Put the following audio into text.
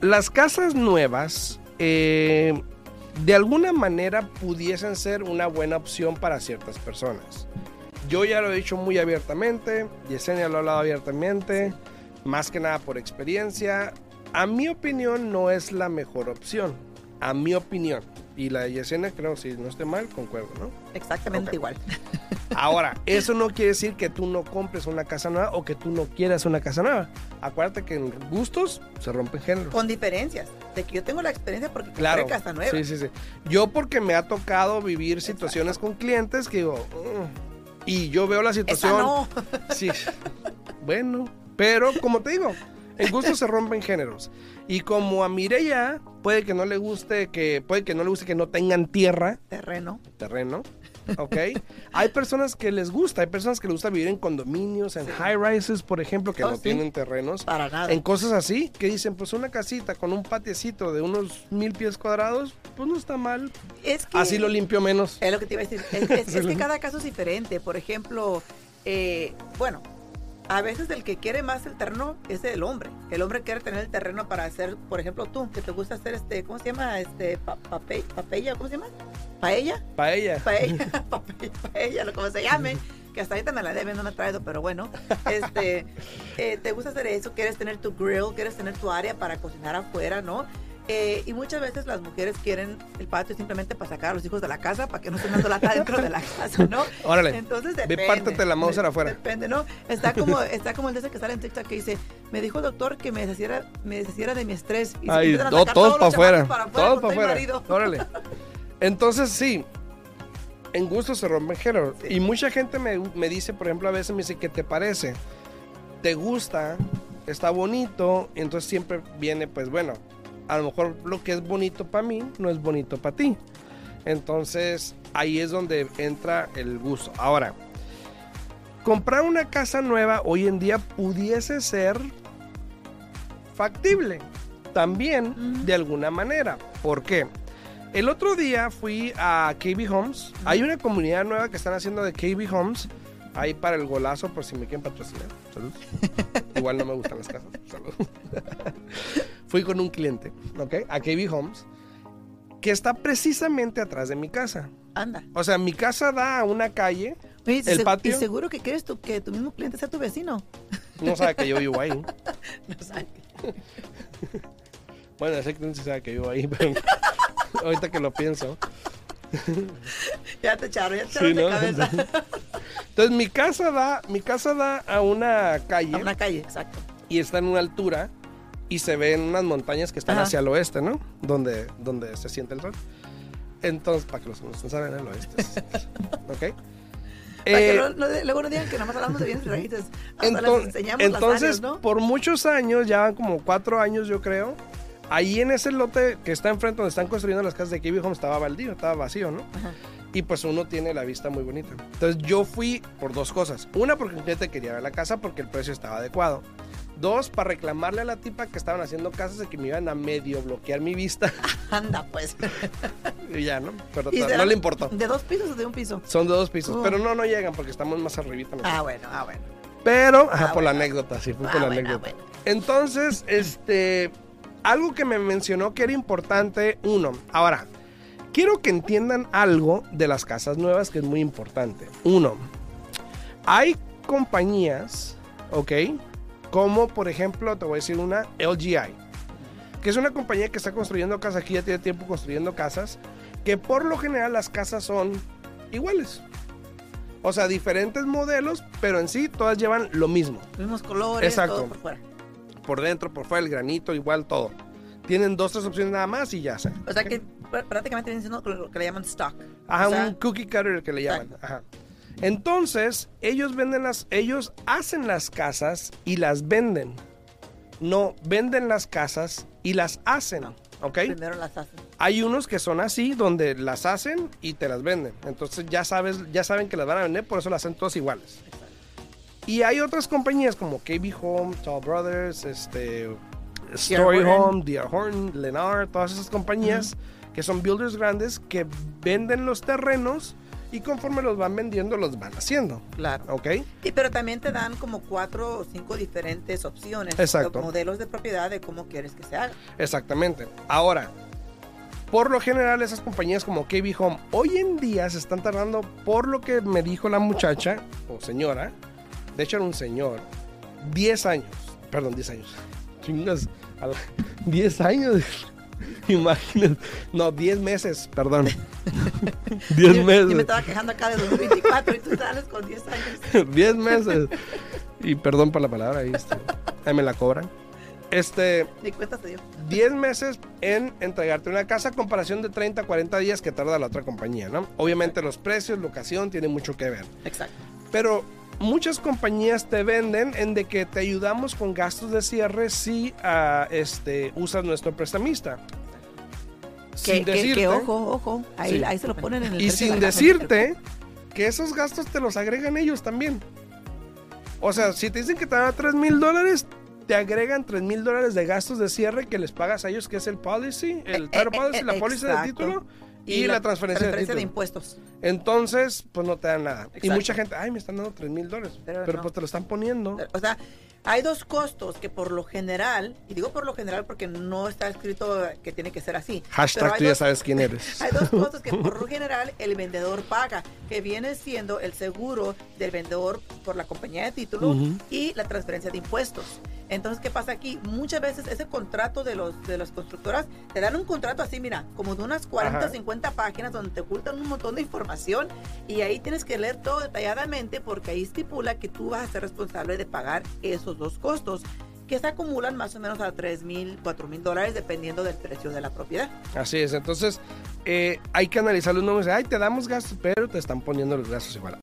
las casas nuevas, eh, de alguna manera pudiesen ser una buena opción para ciertas personas. Yo ya lo he dicho muy abiertamente, Yesenia lo ha hablado abiertamente, más que nada por experiencia. A mi opinión no es la mejor opción, a mi opinión. Y la de Yesenia, creo, si no esté mal, concuerdo, ¿no? Exactamente igual. Ahora, eso no quiere decir que tú no compres una casa nueva o que tú no quieras una casa nueva. Acuérdate que en gustos se rompen géneros. Con diferencias. De que yo tengo la experiencia porque compré Claro. casa nueva. Sí, sí, sí. Yo porque me ha tocado vivir situaciones con clientes que digo, "Mm", y yo veo la Esa situación. no. Sí. Bueno, pero como te digo, en gustos se rompen géneros. Y como a Mireya puede que no le guste que puede que no le guste que no tengan tierra, Terreno. terreno, ¿ok? hay personas que les gusta, hay personas que les gusta vivir en condominios, en high rises, por ejemplo, que Oh, no sí. tienen terrenos. Para nada. En cosas así, que dicen, pues una casita con un patiecito de unos mil pies cuadrados, pues no está mal. Es que Así lo limpio menos. Es lo que te iba a decir. Es, es- es que cada caso es diferente. Por ejemplo, eh, bueno, a veces el que quiere más el terreno es el hombre. El hombre quiere tener el terreno para hacer, por ejemplo, tú, que te gusta hacer este, ¿cómo se llama? Este, pa, pape- papella, ¿cómo se llama? Paella. Paella. Paella, pape- paella, lo como se llame. Que hasta ahorita me la deben, no me ha traído, pero bueno. Este, eh, te gusta hacer eso, quieres tener tu grill, quieres tener tu área para cocinar afuera, ¿no? Eh, y muchas veces las mujeres quieren el patio simplemente para sacar a los hijos de la casa, para que no estén dando lata dentro de la casa, ¿no? Órale. Entonces Ve, depende. pártete la Mauser De- afuera. Depende, ¿no? Está como, está como el de ese que sale en TikTok que dice, me dijo el doctor que me deshaciera, me deshaciera de mi estrés. Y Ay, empiezan a to- sacar todos para afuera. para afuera Todos para todo afuera. marido. Órale. Entonces, sí. En gusto se rompen géneros. Sí. Y mucha gente me, me dice, por ejemplo, a veces me dice, ¿qué te parece? ¿Te gusta? ¿Está bonito? Y entonces siempre viene, pues bueno, a lo mejor lo que es bonito para mí no es bonito para ti. Entonces, ahí es donde entra el gusto. Ahora, comprar una casa nueva hoy en día pudiese ser factible también de alguna manera. ¿Por qué? El otro día fui a KB Homes. Hay una comunidad nueva que están haciendo de KB Homes. Ahí para el golazo, por si me quieren patrocinar. Salud. Igual no me gustan las casas. Salud. Fui con un cliente, ¿ok? A KB Homes. Que está precisamente atrás de mi casa. Anda. O sea, mi casa da a una calle. Oye, El patio. Y seguro que quieres tú, que tu mismo cliente sea tu vecino. No sabe que yo vivo ahí. No sabe. Bueno, ese cliente sí sabe que vivo ahí, pero ahorita que lo pienso. Ya te echaron, ya te Sí, echaron de ¿no? cabeza. Entonces mi casa da, mi casa da a una calle A una calle, exacto. y está en una altura y se ven unas montañas que están Ajá. hacia el oeste, ¿no? Donde, donde se siente el sol. Entonces, para que los no saben, el oeste. es- ¿Ok? Para que Eh, no- no- luego no digan que nada más hablamos de bienes raíces. Entonces, áreas, ¿no? por muchos años, ya como cuatro años yo creo, ahí en ese lote que está enfrente donde están construyendo las casas de Kiwi Home estaba baldío, estaba vacío, ¿no? Ajá. Y pues uno tiene la vista muy bonita. Entonces yo fui por dos cosas. Una, porque un cliente quería ver la casa porque el precio estaba adecuado. Dos, para reclamarle a la tipa que estaban haciendo casas de que me iban a medio bloquear mi vista. Anda, pues. y ya, ¿no? Pero ¿Y no le importó. ¿De dos pisos o de un piso? Son de dos pisos. Oh. Pero no, no llegan porque estamos más arribita. Ah, bueno, ah, bueno. Pero, ajá, Ah, por la anécdota, sí, fue Ah, por la bueno, anécdota. ah, bueno. Entonces, este, algo que me mencionó que era importante, uno, ahora, quiero que entiendan algo de las casas nuevas que es muy importante. Uno, hay compañías, ¿ok? Como por ejemplo, te voy a decir una, LGI, que es una compañía que está construyendo casas, aquí ya tiene tiempo construyendo casas, que por lo general las casas son iguales. O sea, diferentes modelos, pero en sí todas llevan lo mismo. Mismos colores, Exacto. todo por fuera. Por dentro, por fuera, el granito, igual todo. Tienen dos, tres opciones nada más y ya. O sea que pr- prácticamente viene siendo lo que le llaman stock. Ajá, O sea, un cookie cutter que le llaman. Ajá. Entonces, ellos venden las, ellos hacen las casas y las venden. No, venden las casas y las hacen. ¿Ok? Primero las hacen. Hay unos que son así, donde las hacen y te las venden. Entonces ya sabes, ya saben que las van a vender, por eso las hacen todas iguales. Y hay otras compañías como KB Home, Tall Brothers, este, Story. Home, D.R. Horton, Lennar, todas esas compañías que son builders grandes que venden los terrenos y conforme los van vendiendo los van haciendo. Claro. ¿Ok? Y pero también te dan como cuatro o cinco diferentes opciones. Exacto. Modelos de propiedad de cómo quieres que se haga. Exactamente. Ahora, por lo general esas compañías como KB Home hoy en día se están tardando por lo que me dijo la muchacha o señora, de hecho era un señor, 10 años, perdón, 10 años. Chingas, a la- 10 años. Imagínate. No, 10 meses, perdón. 10 Yo- Yo me meses. estaba quejando acá de 2024 y tú sales con 10 años. 10 meses. Y perdón por la palabra, ahí, ahí me la cobran. Este, Ni cuenta se dio. 10 meses en entregarte una casa comparación de 30, 40 días que tarda la otra compañía, ¿no? Obviamente los precios, locación, tienen mucho que ver. Exacto. Pero muchas compañías te venden en de que te ayudamos con gastos de cierre si ah, este, usas nuestro prestamista. Que, que- que ojo, ojo. Ahí, Sí. ahí se lo ponen en el Y de sin decirte que esos gastos te los agregan ellos también. O sea, si te dicen que te dan 3 mil dólares, te agregan 3 mil dólares de gastos de cierre que les pagas a ellos, que es el policy, el Eh, eh, policy, eh, la póliza exacto. título y, la, transferencia, de de título. impuestos. Entonces, pues no te dan nada. Y mucha gente, ay, me están dando 3 mil dólares. Pero Pero, no. pues te lo están poniendo. O sea, hay dos costos que por lo general, y digo por lo general porque no está escrito que tiene que ser así. Hashtag tú ya dos- sabes quién eres. Hay dos costos que por lo general el vendedor paga, que viene siendo el seguro del vendedor por la compañía de título y la transferencia de impuestos. Entonces, ¿qué pasa aquí? Muchas veces ese contrato de los de las constructoras te dan un contrato así, mira, como de unas 40 Ajá. 50 páginas donde te ocultan un montón de información y ahí tienes que leer todo detalladamente porque ahí estipula que tú vas a ser responsable de pagar esos dos costos que se acumulan más o menos a 3 mil, 4 mil dólares dependiendo del precio de la propiedad. Así es, entonces eh, hay que analizar los números. Ay, te damos gastos, pero te están poniendo los gastos igual.